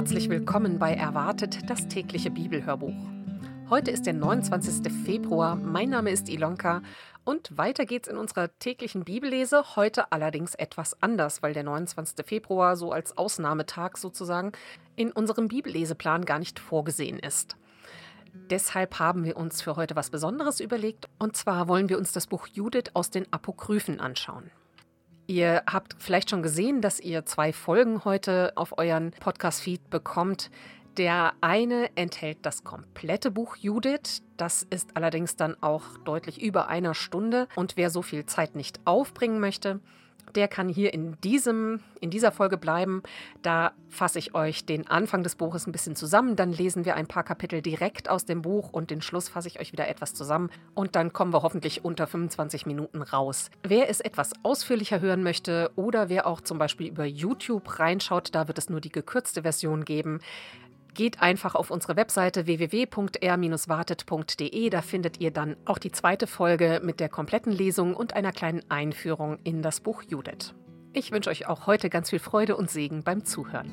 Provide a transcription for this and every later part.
Herzlich willkommen bei Erwartet, das tägliche Bibelhörbuch. Heute ist der 29. Februar, mein Name ist Ilonka und weiter geht's in unserer täglichen Bibellese, heute allerdings etwas anders, weil der 29. Februar so als Ausnahmetag sozusagen in unserem Bibelleseplan gar nicht vorgesehen ist. Deshalb haben wir uns für heute was Besonderes überlegt, und zwar wollen wir uns das Buch Judith aus den Apokryphen anschauen. Ihr habt vielleicht schon gesehen, dass ihr zwei Folgen heute auf euren Podcast-Feed bekommt. Der eine enthält das komplette Buch Judith. Das ist allerdings dann auch deutlich über einer Stunde. Und wer so viel Zeit nicht aufbringen möchte, der kann hier in, diesem, in dieser Folge bleiben. Da fasse ich euch den Anfang des Buches ein bisschen zusammen. Dann lesen wir ein paar Kapitel direkt aus dem Buch und den Schluss fasse ich euch wieder etwas zusammen. Und dann kommen wir hoffentlich unter 25 Minuten raus. Wer es etwas ausführlicher hören möchte oder wer auch zum Beispiel über YouTube reinschaut, da wird es nur die gekürzte Version geben. Geht einfach auf unsere Webseite www.r-wartet.de. Da findet ihr dann auch die zweite Folge mit der kompletten Lesung und einer kleinen Einführung in das Buch Judith. Ich wünsche euch auch heute ganz viel Freude und Segen beim Zuhören.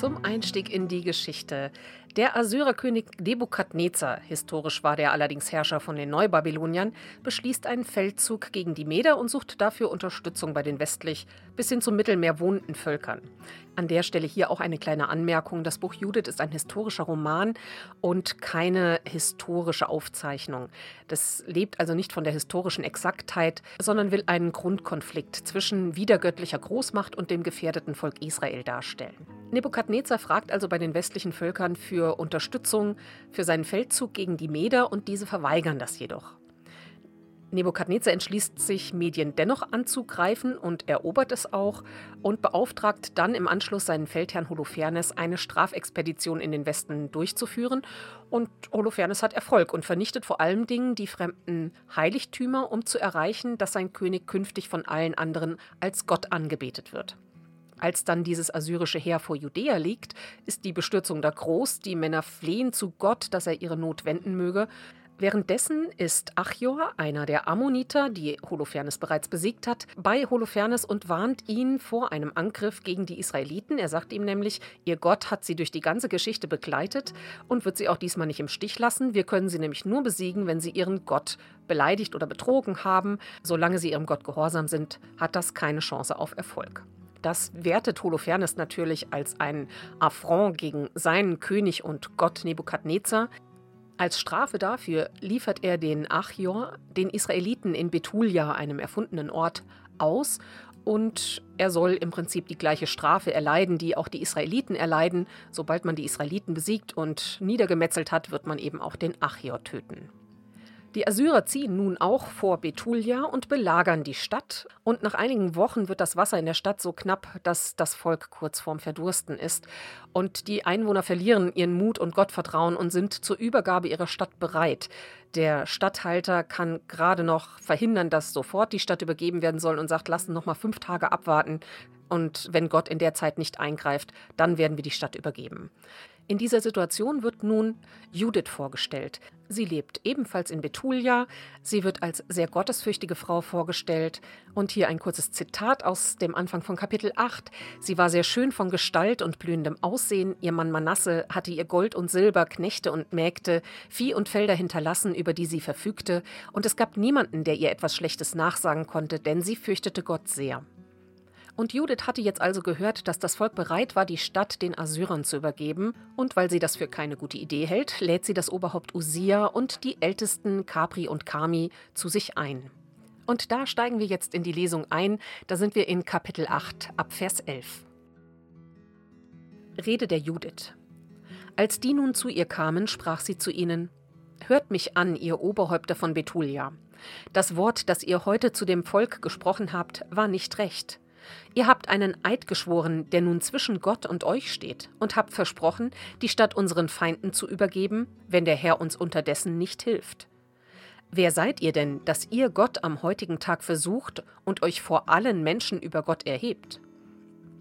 Zum Einstieg in die Geschichte. Der Assyrerkönig Nebukadnezar, historisch war der allerdings Herrscher von den Neubabyloniern, beschließt einen Feldzug gegen die Meder und sucht dafür Unterstützung bei den westlich bis hin zum Mittelmeer wohnenden Völkern. An der Stelle hier auch eine kleine Anmerkung. Das Buch Judith ist ein historischer Roman und keine historische Aufzeichnung. Das lebt also nicht von der historischen Exaktheit, sondern will einen Grundkonflikt zwischen wiedergöttlicher Großmacht und dem gefährdeten Volk Israel darstellen. Nebukadnezar fragt also bei den westlichen Völkern für Unterstützung für seinen Feldzug gegen die Meder und diese verweigern das jedoch. Nebukadnezar entschließt sich, Medien dennoch anzugreifen und erobert es auch und beauftragt dann im Anschluss seinen Feldherrn Holofernes, eine Strafexpedition in den Westen durchzuführen. Und Holofernes hat Erfolg und vernichtet vor allen Dingen die fremden Heiligtümer, um zu erreichen, dass sein König künftig von allen anderen als Gott angebetet wird. Als dann dieses assyrische Heer vor Judäa liegt, ist die Bestürzung da groß, die Männer flehen zu Gott, dass er ihre Not wenden möge. Währenddessen ist Achior, einer der Ammoniter, die Holofernes bereits besiegt hat, bei Holofernes und warnt ihn vor einem Angriff gegen die Israeliten. Er sagt ihm nämlich, ihr Gott hat sie durch die ganze Geschichte begleitet und wird sie auch diesmal nicht im Stich lassen. Wir können sie nämlich nur besiegen, wenn sie ihren Gott beleidigt oder betrogen haben. Solange sie ihrem Gott gehorsam sind, hat das keine Chance auf Erfolg. Das wertet Holofernes natürlich als einen Affront gegen seinen König und Gott Nebukadnezar. Als Strafe dafür liefert er den Achior, den Israeliten in Betulia, einem erfundenen Ort, aus und er soll im Prinzip die gleiche Strafe erleiden, die auch die Israeliten erleiden. Sobald man die Israeliten besiegt und niedergemetzelt hat, wird man eben auch den Achior töten. Die Assyrer ziehen nun auch vor Betulia und belagern die Stadt. Und nach einigen Wochen wird das Wasser in der Stadt so knapp, dass das Volk kurz vorm Verdursten ist. Und die Einwohner verlieren ihren Mut und Gottvertrauen und sind zur Übergabe ihrer Stadt bereit. Der Statthalter kann gerade noch verhindern, dass sofort die Stadt übergeben werden soll und sagt, lassen noch mal fünf Tage abwarten. Und wenn Gott in der Zeit nicht eingreift, dann werden wir die Stadt übergeben. In dieser Situation wird nun Judith vorgestellt. Sie lebt ebenfalls in Betulia. Sie wird als sehr gottesfürchtige Frau vorgestellt. Und hier ein kurzes Zitat aus dem Anfang von Kapitel 8. Sie war sehr schön von Gestalt und blühendem Aussehen. Ihr Mann Manasse hatte ihr Gold und Silber, Knechte und Mägde, Vieh und Felder hinterlassen, über die sie verfügte. Und es gab niemanden, der ihr etwas Schlechtes nachsagen konnte, denn sie fürchtete Gott sehr. Und Judith hatte jetzt also gehört, dass das Volk bereit war, die Stadt den Assyrern zu übergeben. Und weil sie das für keine gute Idee hält, lädt sie das Oberhaupt Usia und die Ältesten Capri und Kami zu sich ein. Und da steigen wir jetzt in die Lesung ein. Da sind wir in Kapitel 8 ab Vers 11. Rede der Judith. Als die nun zu ihr kamen, sprach sie zu ihnen: Hört mich an, ihr Oberhäupter von Betulia. Das Wort, das ihr heute zu dem Volk gesprochen habt, war nicht recht. Ihr habt einen Eid geschworen, der nun zwischen Gott und euch steht, und habt versprochen, die Stadt unseren Feinden zu übergeben, wenn der Herr uns unterdessen nicht hilft. Wer seid ihr denn, dass ihr Gott am heutigen Tag versucht und euch vor allen Menschen über Gott erhebt?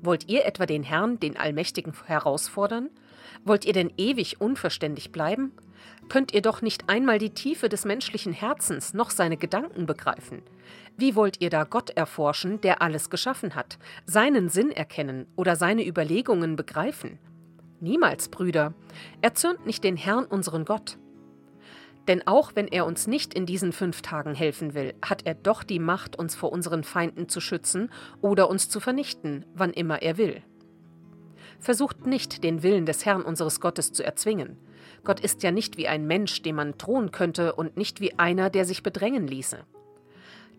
Wollt ihr etwa den Herrn, den Allmächtigen, herausfordern? Wollt ihr denn ewig unverständig bleiben? Könnt ihr doch nicht einmal die Tiefe des menschlichen Herzens noch seine Gedanken begreifen? Wie wollt ihr da Gott erforschen, der alles geschaffen hat, seinen Sinn erkennen oder seine Überlegungen begreifen? Niemals, Brüder. Erzürnt nicht den Herrn unseren Gott. Denn auch wenn er uns nicht in diesen fünf Tagen helfen will, hat er doch die Macht, uns vor unseren Feinden zu schützen oder uns zu vernichten, wann immer er will. Versucht nicht, den Willen des Herrn unseres Gottes zu erzwingen. Gott ist ja nicht wie ein Mensch, dem man drohen könnte, und nicht wie einer, der sich bedrängen ließe.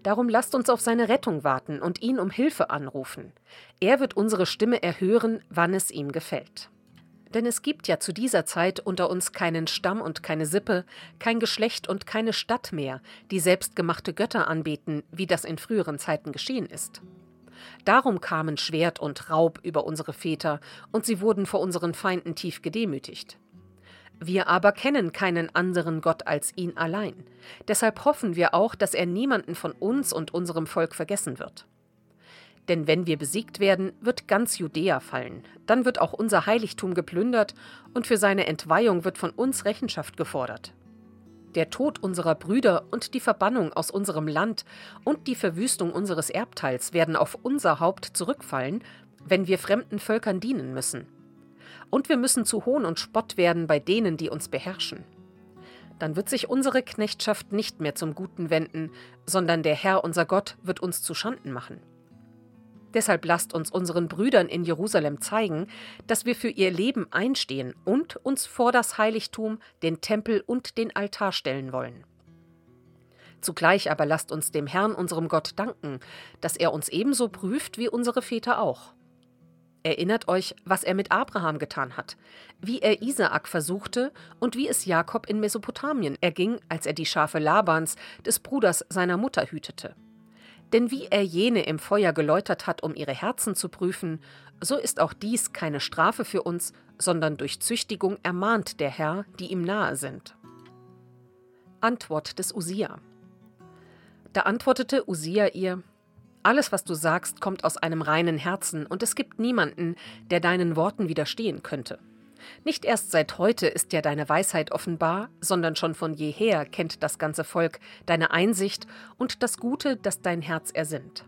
Darum lasst uns auf seine Rettung warten und ihn um Hilfe anrufen. Er wird unsere Stimme erhören, wann es ihm gefällt. Denn es gibt ja zu dieser Zeit unter uns keinen Stamm und keine Sippe, kein Geschlecht und keine Stadt mehr, die selbstgemachte Götter anbeten, wie das in früheren Zeiten geschehen ist. Darum kamen Schwert und Raub über unsere Väter, und sie wurden vor unseren Feinden tief gedemütigt. Wir aber kennen keinen anderen Gott als ihn allein. Deshalb hoffen wir auch, dass er niemanden von uns und unserem Volk vergessen wird. Denn wenn wir besiegt werden, wird ganz Judäa fallen. Dann wird auch unser Heiligtum geplündert und für seine Entweihung wird von uns Rechenschaft gefordert. Der Tod unserer Brüder und die Verbannung aus unserem Land und die Verwüstung unseres Erbteils werden auf unser Haupt zurückfallen, wenn wir fremden Völkern dienen müssen und wir müssen zu Hohn und Spott werden bei denen, die uns beherrschen. Dann wird sich unsere Knechtschaft nicht mehr zum Guten wenden, sondern der Herr unser Gott wird uns zu Schanden machen. Deshalb lasst uns unseren Brüdern in Jerusalem zeigen, dass wir für ihr Leben einstehen und uns vor das Heiligtum, den Tempel und den Altar stellen wollen. Zugleich aber lasst uns dem Herrn unserem Gott danken, dass er uns ebenso prüft wie unsere Väter auch. Erinnert euch, was er mit Abraham getan hat, wie er Isaak versuchte und wie es Jakob in Mesopotamien erging, als er die Schafe Labans, des Bruders seiner Mutter, hütete. Denn wie er jene im Feuer geläutert hat, um ihre Herzen zu prüfen, so ist auch dies keine Strafe für uns, sondern durch Züchtigung ermahnt der Herr, die ihm nahe sind. Antwort des Usia. Da antwortete Usia ihr: alles, was du sagst, kommt aus einem reinen Herzen, und es gibt niemanden, der deinen Worten widerstehen könnte. Nicht erst seit heute ist dir deine Weisheit offenbar, sondern schon von jeher kennt das ganze Volk deine Einsicht und das Gute, das dein Herz ersinnt.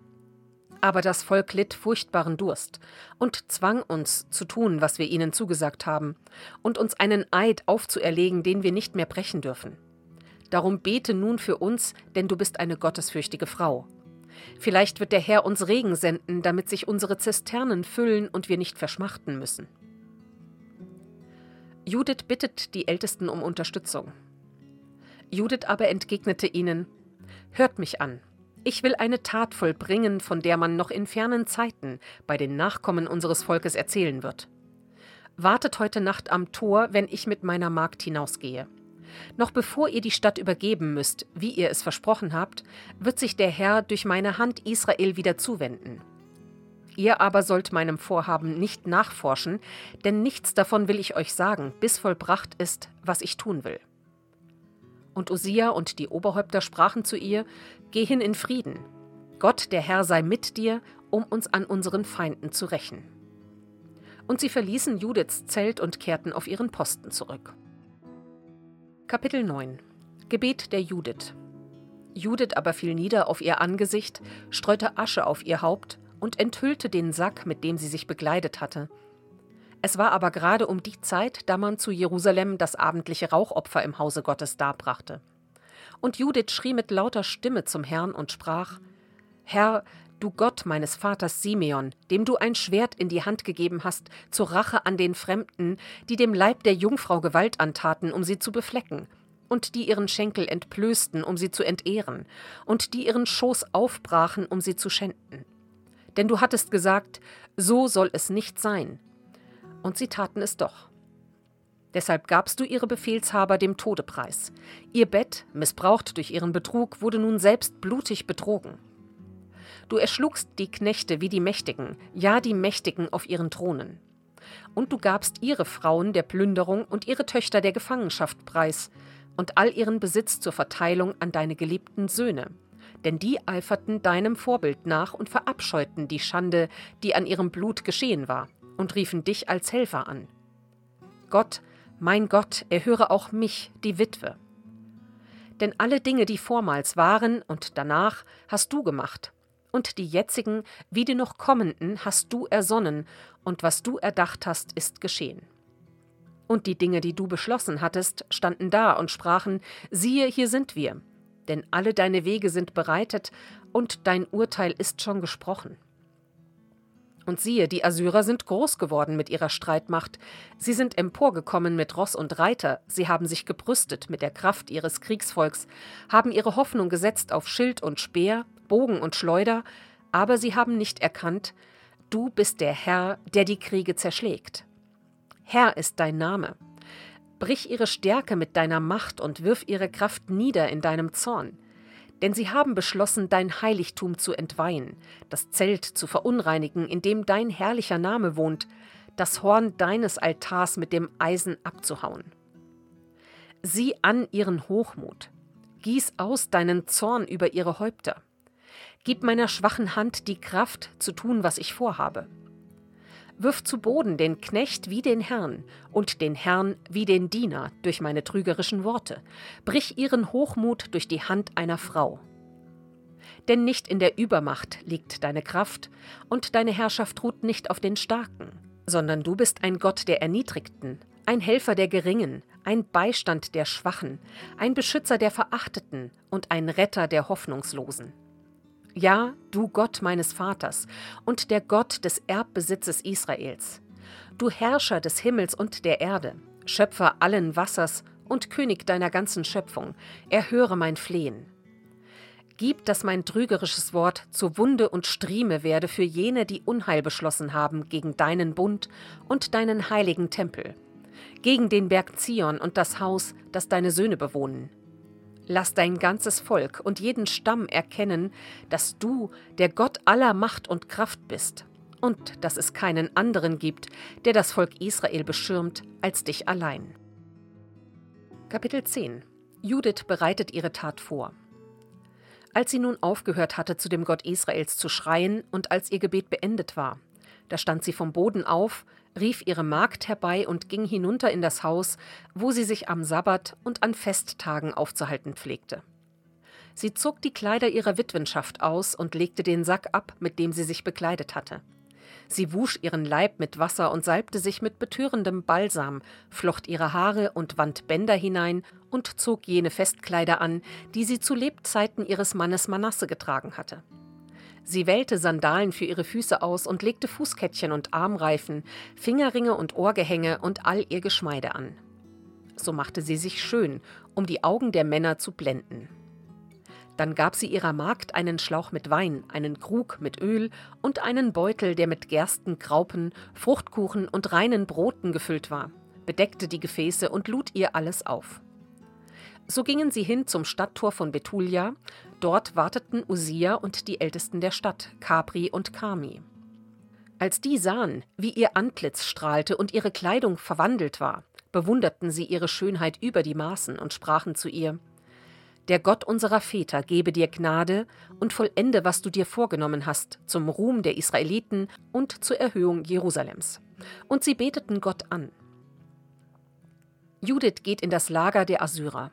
Aber das Volk litt furchtbaren Durst und zwang uns zu tun, was wir ihnen zugesagt haben, und uns einen Eid aufzuerlegen, den wir nicht mehr brechen dürfen. Darum bete nun für uns, denn du bist eine gottesfürchtige Frau. Vielleicht wird der Herr uns Regen senden, damit sich unsere Zisternen füllen und wir nicht verschmachten müssen. Judith bittet die Ältesten um Unterstützung. Judith aber entgegnete ihnen: Hört mich an. Ich will eine Tat vollbringen, von der man noch in fernen Zeiten bei den Nachkommen unseres Volkes erzählen wird. Wartet heute Nacht am Tor, wenn ich mit meiner Magd hinausgehe. Noch bevor ihr die Stadt übergeben müsst, wie ihr es versprochen habt, wird sich der Herr durch meine Hand Israel wieder zuwenden. Ihr aber sollt meinem Vorhaben nicht nachforschen, denn nichts davon will ich euch sagen, bis vollbracht ist, was ich tun will. Und Usia und die Oberhäupter sprachen zu ihr: Geh hin in Frieden. Gott, der Herr, sei mit dir, um uns an unseren Feinden zu rächen. Und sie verließen Judiths Zelt und kehrten auf ihren Posten zurück. Kapitel 9 Gebet der Judith Judith aber fiel nieder auf ihr Angesicht, streute Asche auf ihr Haupt und enthüllte den Sack, mit dem sie sich bekleidet hatte. Es war aber gerade um die Zeit, da man zu Jerusalem das abendliche Rauchopfer im Hause Gottes darbrachte. Und Judith schrie mit lauter Stimme zum Herrn und sprach: Herr, du Gott meines Vaters Simeon, dem du ein Schwert in die Hand gegeben hast, zur Rache an den Fremden, die dem Leib der Jungfrau Gewalt antaten, um sie zu beflecken, und die ihren Schenkel entblößten, um sie zu entehren, und die ihren Schoß aufbrachen, um sie zu schänden. Denn du hattest gesagt, so soll es nicht sein. Und sie taten es doch. Deshalb gabst du ihre Befehlshaber dem Tode preis. Ihr Bett, missbraucht durch ihren Betrug, wurde nun selbst blutig betrogen. Du erschlugst die Knechte wie die Mächtigen, ja die Mächtigen auf ihren Thronen. Und du gabst ihre Frauen der Plünderung und ihre Töchter der Gefangenschaft preis und all ihren Besitz zur Verteilung an deine geliebten Söhne, denn die eiferten deinem Vorbild nach und verabscheuten die Schande, die an ihrem Blut geschehen war, und riefen dich als Helfer an. Gott, mein Gott, erhöre auch mich, die Witwe. Denn alle Dinge, die vormals waren und danach, hast du gemacht, und die jetzigen wie die noch kommenden hast du ersonnen, und was du erdacht hast, ist geschehen. Und die Dinge, die du beschlossen hattest, standen da und sprachen, siehe, hier sind wir, denn alle deine Wege sind bereitet, und dein Urteil ist schon gesprochen. Und siehe, die Assyrer sind groß geworden mit ihrer Streitmacht, sie sind emporgekommen mit Ross und Reiter, sie haben sich gebrüstet mit der Kraft ihres Kriegsvolks, haben ihre Hoffnung gesetzt auf Schild und Speer, Bogen und Schleuder, aber sie haben nicht erkannt, du bist der Herr, der die Kriege zerschlägt. Herr ist dein Name. Brich ihre Stärke mit deiner Macht und wirf ihre Kraft nieder in deinem Zorn. Denn sie haben beschlossen, dein Heiligtum zu entweihen, das Zelt zu verunreinigen, in dem dein herrlicher Name wohnt, das Horn deines Altars mit dem Eisen abzuhauen. Sieh an ihren Hochmut, gieß aus deinen Zorn über ihre Häupter. Gib meiner schwachen Hand die Kraft, zu tun, was ich vorhabe. Wirf zu Boden den Knecht wie den Herrn und den Herrn wie den Diener durch meine trügerischen Worte. Brich ihren Hochmut durch die Hand einer Frau. Denn nicht in der Übermacht liegt deine Kraft, und deine Herrschaft ruht nicht auf den Starken, sondern du bist ein Gott der Erniedrigten, ein Helfer der Geringen, ein Beistand der Schwachen, ein Beschützer der Verachteten und ein Retter der Hoffnungslosen. Ja, du Gott meines Vaters und der Gott des Erbbesitzes Israels, du Herrscher des Himmels und der Erde, Schöpfer allen Wassers und König deiner ganzen Schöpfung, erhöre mein Flehen. Gib, dass mein trügerisches Wort zur Wunde und Strieme werde für jene, die Unheil beschlossen haben gegen deinen Bund und deinen heiligen Tempel, gegen den Berg Zion und das Haus, das deine Söhne bewohnen Lass dein ganzes Volk und jeden Stamm erkennen, dass du der Gott aller Macht und Kraft bist und dass es keinen anderen gibt, der das Volk Israel beschirmt, als dich allein. Kapitel 10 Judith bereitet ihre Tat vor. Als sie nun aufgehört hatte, zu dem Gott Israels zu schreien und als ihr Gebet beendet war, da stand sie vom Boden auf, rief ihre Magd herbei und ging hinunter in das Haus, wo sie sich am Sabbat und an Festtagen aufzuhalten pflegte. Sie zog die Kleider ihrer Witwenschaft aus und legte den Sack ab, mit dem sie sich bekleidet hatte. Sie wusch ihren Leib mit Wasser und salbte sich mit betörendem Balsam, flocht ihre Haare und wand Bänder hinein und zog jene Festkleider an, die sie zu Lebzeiten ihres Mannes Manasse getragen hatte. Sie wählte Sandalen für ihre Füße aus und legte Fußkettchen und Armreifen, Fingerringe und Ohrgehänge und all ihr Geschmeide an. So machte sie sich schön, um die Augen der Männer zu blenden. Dann gab sie ihrer Magd einen Schlauch mit Wein, einen Krug mit Öl und einen Beutel, der mit Gersten, Graupen, Fruchtkuchen und reinen Broten gefüllt war, bedeckte die Gefäße und lud ihr alles auf. So gingen sie hin zum Stadttor von Betulia. Dort warteten Usia und die Ältesten der Stadt, Capri und Kami. Als die sahen, wie ihr Antlitz strahlte und ihre Kleidung verwandelt war, bewunderten sie ihre Schönheit über die Maßen und sprachen zu ihr: Der Gott unserer Väter gebe dir Gnade und vollende, was du dir vorgenommen hast, zum Ruhm der Israeliten und zur Erhöhung Jerusalems. Und sie beteten Gott an. Judith geht in das Lager der Assyrer.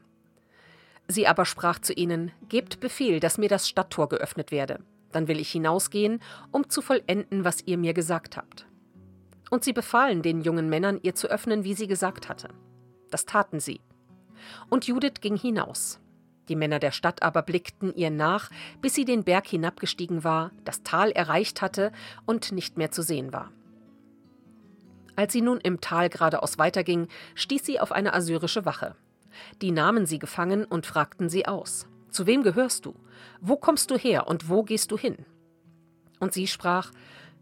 Sie aber sprach zu ihnen, Gebt Befehl, dass mir das Stadttor geöffnet werde. Dann will ich hinausgehen, um zu vollenden, was ihr mir gesagt habt. Und sie befahlen den jungen Männern, ihr zu öffnen, wie sie gesagt hatte. Das taten sie. Und Judith ging hinaus. Die Männer der Stadt aber blickten ihr nach, bis sie den Berg hinabgestiegen war, das Tal erreicht hatte und nicht mehr zu sehen war. Als sie nun im Tal geradeaus weiterging, stieß sie auf eine assyrische Wache. Die nahmen sie gefangen und fragten sie aus. Zu wem gehörst du? Wo kommst du her und wo gehst du hin? Und sie sprach,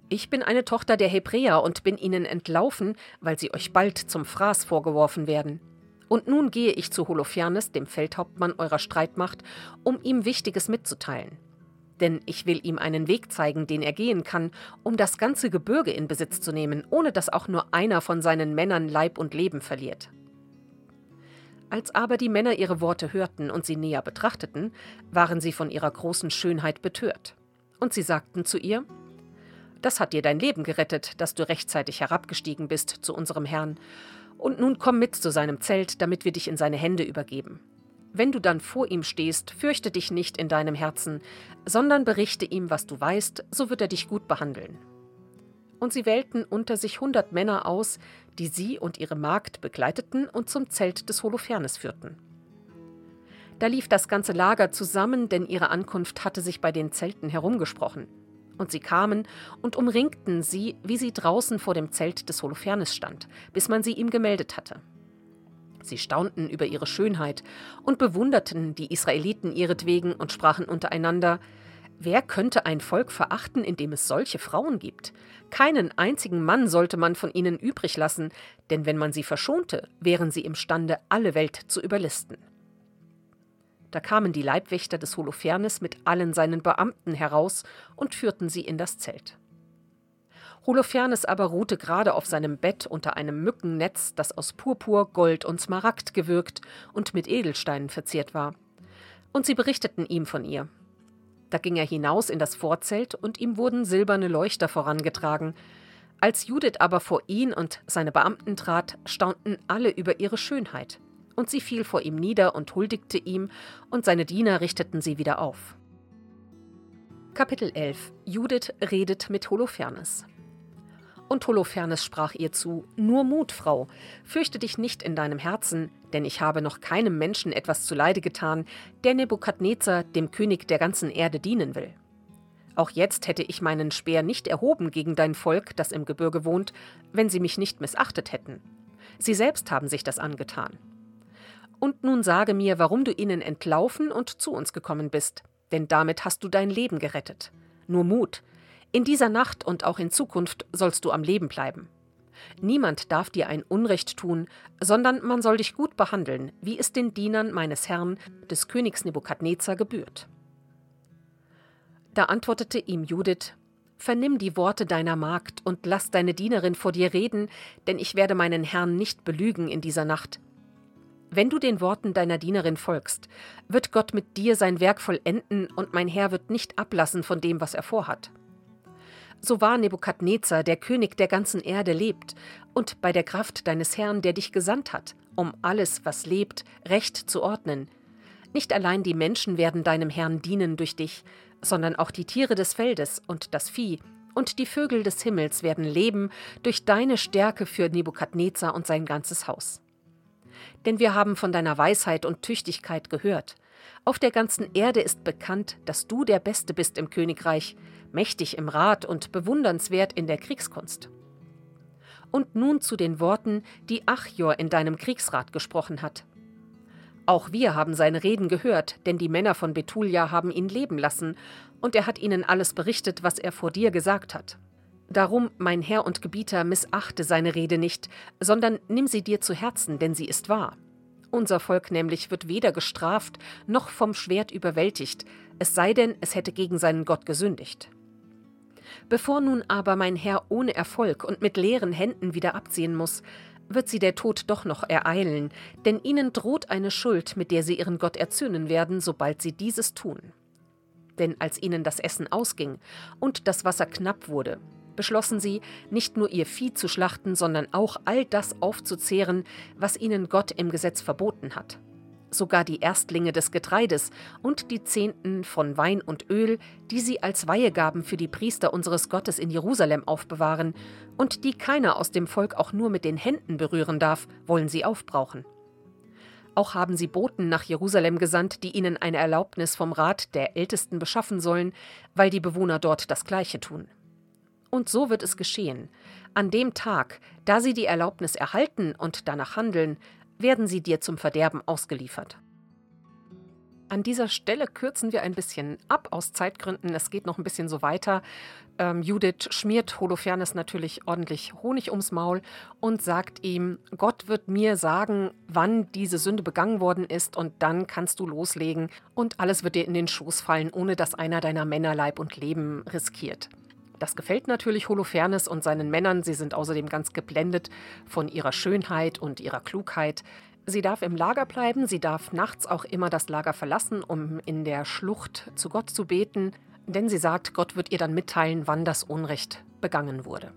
ich bin eine Tochter der Hebräer und bin ihnen entlaufen, weil sie euch bald zum Fraß vorgeworfen werden. Und nun gehe ich zu Holofernes, dem Feldhauptmann eurer Streitmacht, um ihm Wichtiges mitzuteilen. Denn ich will ihm einen Weg zeigen, den er gehen kann, um das ganze Gebirge in Besitz zu nehmen, ohne dass auch nur einer von seinen Männern Leib und Leben verliert. Als aber die Männer ihre Worte hörten und sie näher betrachteten, waren sie von ihrer großen Schönheit betört. Und sie sagten zu ihr, Das hat dir dein Leben gerettet, dass du rechtzeitig herabgestiegen bist zu unserem Herrn, und nun komm mit zu seinem Zelt, damit wir dich in seine Hände übergeben. Wenn du dann vor ihm stehst, fürchte dich nicht in deinem Herzen, sondern berichte ihm, was du weißt, so wird er dich gut behandeln. Und sie wählten unter sich hundert Männer aus, die sie und ihre Magd begleiteten und zum Zelt des Holofernes führten. Da lief das ganze Lager zusammen, denn ihre Ankunft hatte sich bei den Zelten herumgesprochen. Und sie kamen und umringten sie, wie sie draußen vor dem Zelt des Holofernes stand, bis man sie ihm gemeldet hatte. Sie staunten über ihre Schönheit und bewunderten die Israeliten ihretwegen und sprachen untereinander Wer könnte ein Volk verachten, in dem es solche Frauen gibt? Keinen einzigen Mann sollte man von ihnen übrig lassen, denn wenn man sie verschonte, wären sie imstande, alle Welt zu überlisten. Da kamen die Leibwächter des Holofernes mit allen seinen Beamten heraus und führten sie in das Zelt. Holofernes aber ruhte gerade auf seinem Bett unter einem Mückennetz, das aus Purpur, Gold und Smaragd gewirkt und mit Edelsteinen verziert war. Und sie berichteten ihm von ihr. Da ging er hinaus in das Vorzelt und ihm wurden silberne Leuchter vorangetragen. Als Judith aber vor ihn und seine Beamten trat, staunten alle über ihre Schönheit und sie fiel vor ihm nieder und huldigte ihm, und seine Diener richteten sie wieder auf. Kapitel 11 Judith redet mit Holofernes. Und Holofernes sprach ihr zu: Nur Mut, Frau, fürchte dich nicht in deinem Herzen, denn ich habe noch keinem Menschen etwas zuleide getan, der Nebukadnezar, dem König der ganzen Erde, dienen will. Auch jetzt hätte ich meinen Speer nicht erhoben gegen dein Volk, das im Gebirge wohnt, wenn sie mich nicht missachtet hätten. Sie selbst haben sich das angetan. Und nun sage mir, warum du ihnen entlaufen und zu uns gekommen bist, denn damit hast du dein Leben gerettet. Nur Mut. In dieser Nacht und auch in Zukunft sollst du am Leben bleiben. Niemand darf dir ein Unrecht tun, sondern man soll dich gut behandeln, wie es den Dienern meines Herrn, des Königs Nebukadnezar, gebührt. Da antwortete ihm Judith, Vernimm die Worte deiner Magd und lass deine Dienerin vor dir reden, denn ich werde meinen Herrn nicht belügen in dieser Nacht. Wenn du den Worten deiner Dienerin folgst, wird Gott mit dir sein Werk vollenden und mein Herr wird nicht ablassen von dem, was er vorhat. So wahr Nebukadnezar, der König der ganzen Erde, lebt, und bei der Kraft deines Herrn, der dich gesandt hat, um alles, was lebt, recht zu ordnen. Nicht allein die Menschen werden deinem Herrn dienen durch dich, sondern auch die Tiere des Feldes und das Vieh und die Vögel des Himmels werden leben durch deine Stärke für Nebukadnezar und sein ganzes Haus denn wir haben von deiner Weisheit und Tüchtigkeit gehört. Auf der ganzen Erde ist bekannt, dass du der Beste bist im Königreich, mächtig im Rat und bewundernswert in der Kriegskunst. Und nun zu den Worten, die Achior in deinem Kriegsrat gesprochen hat. Auch wir haben seine Reden gehört, denn die Männer von Betulia haben ihn leben lassen, und er hat ihnen alles berichtet, was er vor dir gesagt hat. Darum, mein Herr und Gebieter, missachte seine Rede nicht, sondern nimm sie dir zu Herzen, denn sie ist wahr. Unser Volk nämlich wird weder gestraft noch vom Schwert überwältigt, es sei denn, es hätte gegen seinen Gott gesündigt. Bevor nun aber mein Herr ohne Erfolg und mit leeren Händen wieder abziehen muss, wird sie der Tod doch noch ereilen, denn ihnen droht eine Schuld, mit der sie ihren Gott erzürnen werden, sobald sie dieses tun. Denn als ihnen das Essen ausging und das Wasser knapp wurde, beschlossen sie, nicht nur ihr Vieh zu schlachten, sondern auch all das aufzuzehren, was ihnen Gott im Gesetz verboten hat. Sogar die Erstlinge des Getreides und die Zehnten von Wein und Öl, die sie als Weihegaben für die Priester unseres Gottes in Jerusalem aufbewahren und die keiner aus dem Volk auch nur mit den Händen berühren darf, wollen sie aufbrauchen. Auch haben sie Boten nach Jerusalem gesandt, die ihnen eine Erlaubnis vom Rat der Ältesten beschaffen sollen, weil die Bewohner dort das Gleiche tun. Und so wird es geschehen. An dem Tag, da sie die Erlaubnis erhalten und danach handeln, werden sie dir zum Verderben ausgeliefert. An dieser Stelle kürzen wir ein bisschen ab aus Zeitgründen. Es geht noch ein bisschen so weiter. Ähm, Judith schmiert Holofernes natürlich ordentlich Honig ums Maul und sagt ihm, Gott wird mir sagen, wann diese Sünde begangen worden ist und dann kannst du loslegen und alles wird dir in den Schoß fallen, ohne dass einer deiner Männer Leib und Leben riskiert. Das gefällt natürlich Holofernes und seinen Männern. Sie sind außerdem ganz geblendet von ihrer Schönheit und ihrer Klugheit. Sie darf im Lager bleiben, sie darf nachts auch immer das Lager verlassen, um in der Schlucht zu Gott zu beten, denn sie sagt, Gott wird ihr dann mitteilen, wann das Unrecht begangen wurde.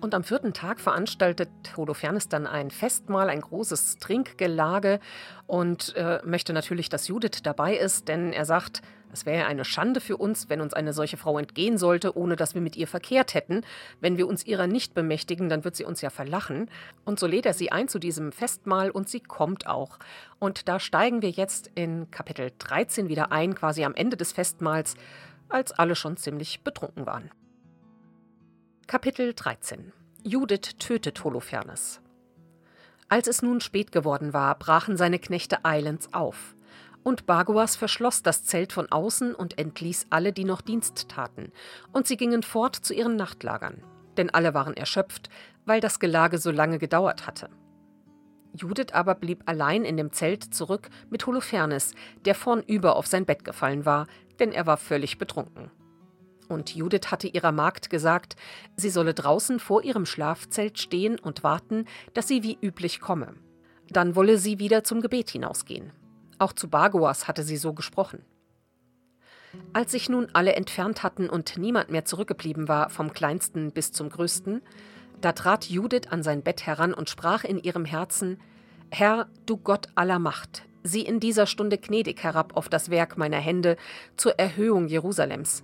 Und am vierten Tag veranstaltet Holofernes dann ein Festmahl, ein großes Trinkgelage und äh, möchte natürlich, dass Judith dabei ist, denn er sagt, es wäre eine Schande für uns, wenn uns eine solche Frau entgehen sollte, ohne dass wir mit ihr verkehrt hätten. Wenn wir uns ihrer nicht bemächtigen, dann wird sie uns ja verlachen. Und so lädt er sie ein zu diesem Festmahl und sie kommt auch. Und da steigen wir jetzt in Kapitel 13 wieder ein, quasi am Ende des Festmahls, als alle schon ziemlich betrunken waren. Kapitel 13 Judith tötet Holofernes. Als es nun spät geworden war, brachen seine Knechte eilends auf. Und Bagoas verschloss das Zelt von außen und entließ alle, die noch Dienst taten, und sie gingen fort zu ihren Nachtlagern, denn alle waren erschöpft, weil das Gelage so lange gedauert hatte. Judith aber blieb allein in dem Zelt zurück mit Holofernes, der vornüber auf sein Bett gefallen war, denn er war völlig betrunken. Und Judith hatte ihrer Magd gesagt, sie solle draußen vor ihrem Schlafzelt stehen und warten, dass sie wie üblich komme. Dann wolle sie wieder zum Gebet hinausgehen. Auch zu Bagoas hatte sie so gesprochen. Als sich nun alle entfernt hatten und niemand mehr zurückgeblieben war, vom kleinsten bis zum größten, da trat Judith an sein Bett heran und sprach in ihrem Herzen: Herr, du Gott aller Macht, sieh in dieser Stunde gnädig herab auf das Werk meiner Hände zur Erhöhung Jerusalems.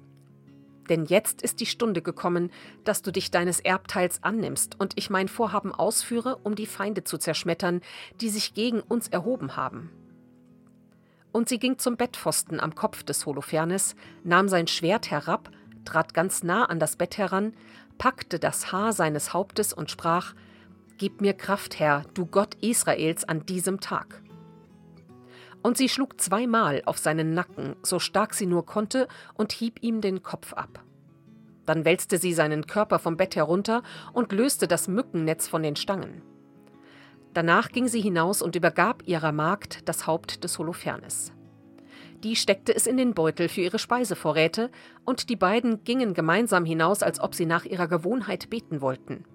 Denn jetzt ist die Stunde gekommen, dass du dich deines Erbteils annimmst und ich mein Vorhaben ausführe, um die Feinde zu zerschmettern, die sich gegen uns erhoben haben. Und sie ging zum Bettpfosten am Kopf des Holofernes, nahm sein Schwert herab, trat ganz nah an das Bett heran, packte das Haar seines Hauptes und sprach: Gib mir Kraft, Herr, du Gott Israels, an diesem Tag. Und sie schlug zweimal auf seinen Nacken, so stark sie nur konnte, und hieb ihm den Kopf ab. Dann wälzte sie seinen Körper vom Bett herunter und löste das Mückennetz von den Stangen. Danach ging sie hinaus und übergab ihrer Magd das Haupt des Holofernes. Die steckte es in den Beutel für ihre Speisevorräte, und die beiden gingen gemeinsam hinaus, als ob sie nach ihrer Gewohnheit beten wollten.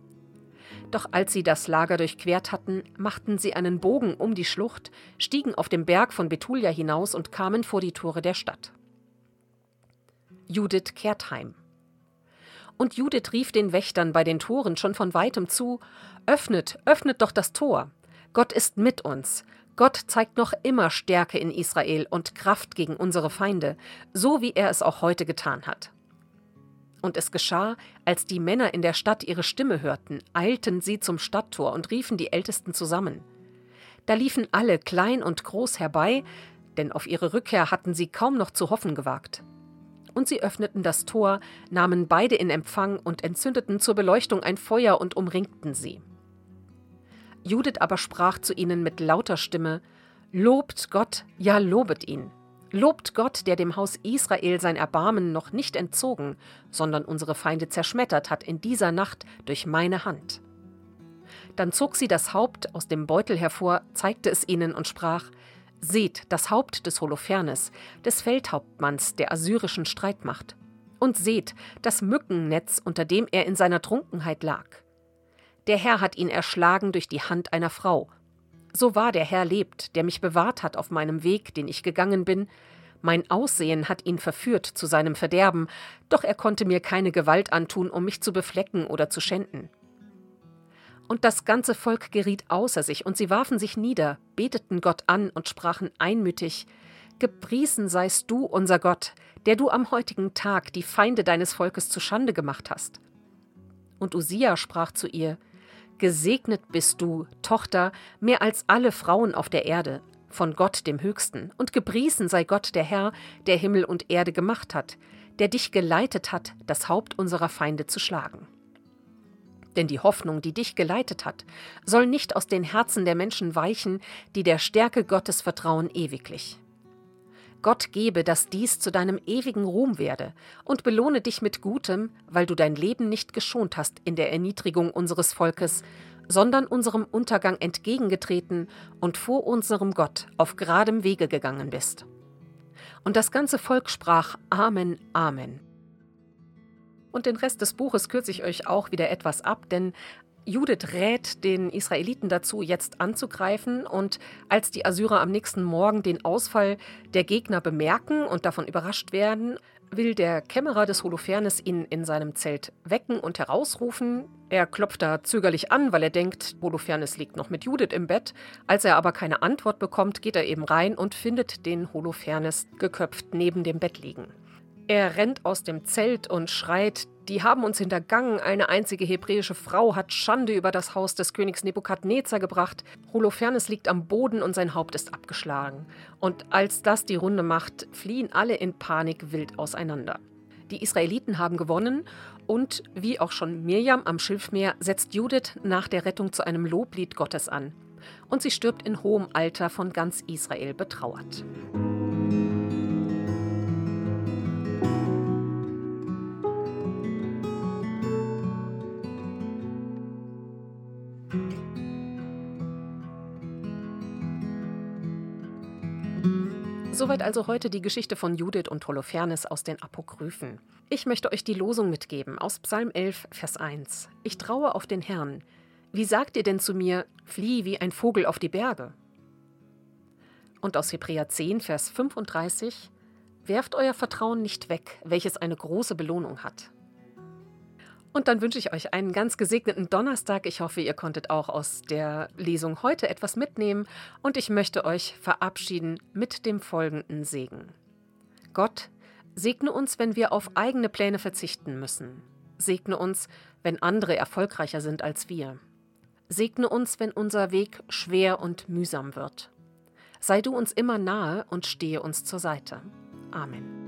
Doch als sie das Lager durchquert hatten, machten sie einen Bogen um die Schlucht, stiegen auf dem Berg von Betulia hinaus und kamen vor die Tore der Stadt. Judith kehrt heim. Und Judith rief den Wächtern bei den Toren schon von weitem zu Öffnet, öffnet doch das Tor. Gott ist mit uns. Gott zeigt noch immer Stärke in Israel und Kraft gegen unsere Feinde, so wie er es auch heute getan hat. Und es geschah, als die Männer in der Stadt ihre Stimme hörten, eilten sie zum Stadttor und riefen die Ältesten zusammen. Da liefen alle, klein und groß, herbei, denn auf ihre Rückkehr hatten sie kaum noch zu hoffen gewagt. Und sie öffneten das Tor, nahmen beide in Empfang und entzündeten zur Beleuchtung ein Feuer und umringten sie. Judith aber sprach zu ihnen mit lauter Stimme, Lobt Gott, ja lobet ihn. Lobt Gott, der dem Haus Israel sein Erbarmen noch nicht entzogen, sondern unsere Feinde zerschmettert hat in dieser Nacht durch meine Hand. Dann zog sie das Haupt aus dem Beutel hervor, zeigte es ihnen und sprach, Seht das Haupt des Holofernes, des Feldhauptmanns der assyrischen Streitmacht. Und seht das Mückennetz, unter dem er in seiner Trunkenheit lag. Der Herr hat ihn erschlagen durch die Hand einer Frau. So wahr der Herr lebt, der mich bewahrt hat auf meinem Weg, den ich gegangen bin. Mein Aussehen hat ihn verführt zu seinem Verderben, doch er konnte mir keine Gewalt antun, um mich zu beflecken oder zu schänden. Und das ganze Volk geriet außer sich, und sie warfen sich nieder, beteten Gott an und sprachen einmütig Gepriesen seist du, unser Gott, der du am heutigen Tag die Feinde deines Volkes zu Schande gemacht hast. Und Usia sprach zu ihr Gesegnet bist du, Tochter, mehr als alle Frauen auf der Erde, von Gott dem Höchsten, und gepriesen sei Gott der Herr, der Himmel und Erde gemacht hat, der dich geleitet hat, das Haupt unserer Feinde zu schlagen. Denn die Hoffnung, die dich geleitet hat, soll nicht aus den Herzen der Menschen weichen, die der Stärke Gottes vertrauen ewiglich. Gott gebe, dass dies zu deinem ewigen Ruhm werde und belohne dich mit Gutem, weil du dein Leben nicht geschont hast in der Erniedrigung unseres Volkes, sondern unserem Untergang entgegengetreten und vor unserem Gott auf geradem Wege gegangen bist. Und das ganze Volk sprach Amen, Amen. Und den Rest des Buches kürze ich euch auch wieder etwas ab, denn Judith rät den Israeliten dazu, jetzt anzugreifen. Und als die Assyrer am nächsten Morgen den Ausfall der Gegner bemerken und davon überrascht werden, will der Kämmerer des Holofernes ihn in seinem Zelt wecken und herausrufen. Er klopft da zögerlich an, weil er denkt, Holofernes liegt noch mit Judith im Bett. Als er aber keine Antwort bekommt, geht er eben rein und findet den Holofernes geköpft neben dem Bett liegen. Er rennt aus dem Zelt und schreit, die haben uns hintergangen, eine einzige hebräische Frau hat Schande über das Haus des Königs Nebukadnezar gebracht, Holofernes liegt am Boden und sein Haupt ist abgeschlagen. Und als das die Runde macht, fliehen alle in Panik wild auseinander. Die Israeliten haben gewonnen und, wie auch schon Mirjam am Schilfmeer, setzt Judith nach der Rettung zu einem Loblied Gottes an. Und sie stirbt in hohem Alter von ganz Israel betrauert. Soweit also heute die Geschichte von Judith und Holofernes aus den Apokryphen. Ich möchte euch die Losung mitgeben aus Psalm 11, Vers 1. Ich traue auf den Herrn. Wie sagt ihr denn zu mir, flieh wie ein Vogel auf die Berge? Und aus Hebräer 10, Vers 35. Werft euer Vertrauen nicht weg, welches eine große Belohnung hat. Und dann wünsche ich euch einen ganz gesegneten Donnerstag. Ich hoffe, ihr konntet auch aus der Lesung heute etwas mitnehmen. Und ich möchte euch verabschieden mit dem folgenden Segen. Gott, segne uns, wenn wir auf eigene Pläne verzichten müssen. Segne uns, wenn andere erfolgreicher sind als wir. Segne uns, wenn unser Weg schwer und mühsam wird. Sei du uns immer nahe und stehe uns zur Seite. Amen.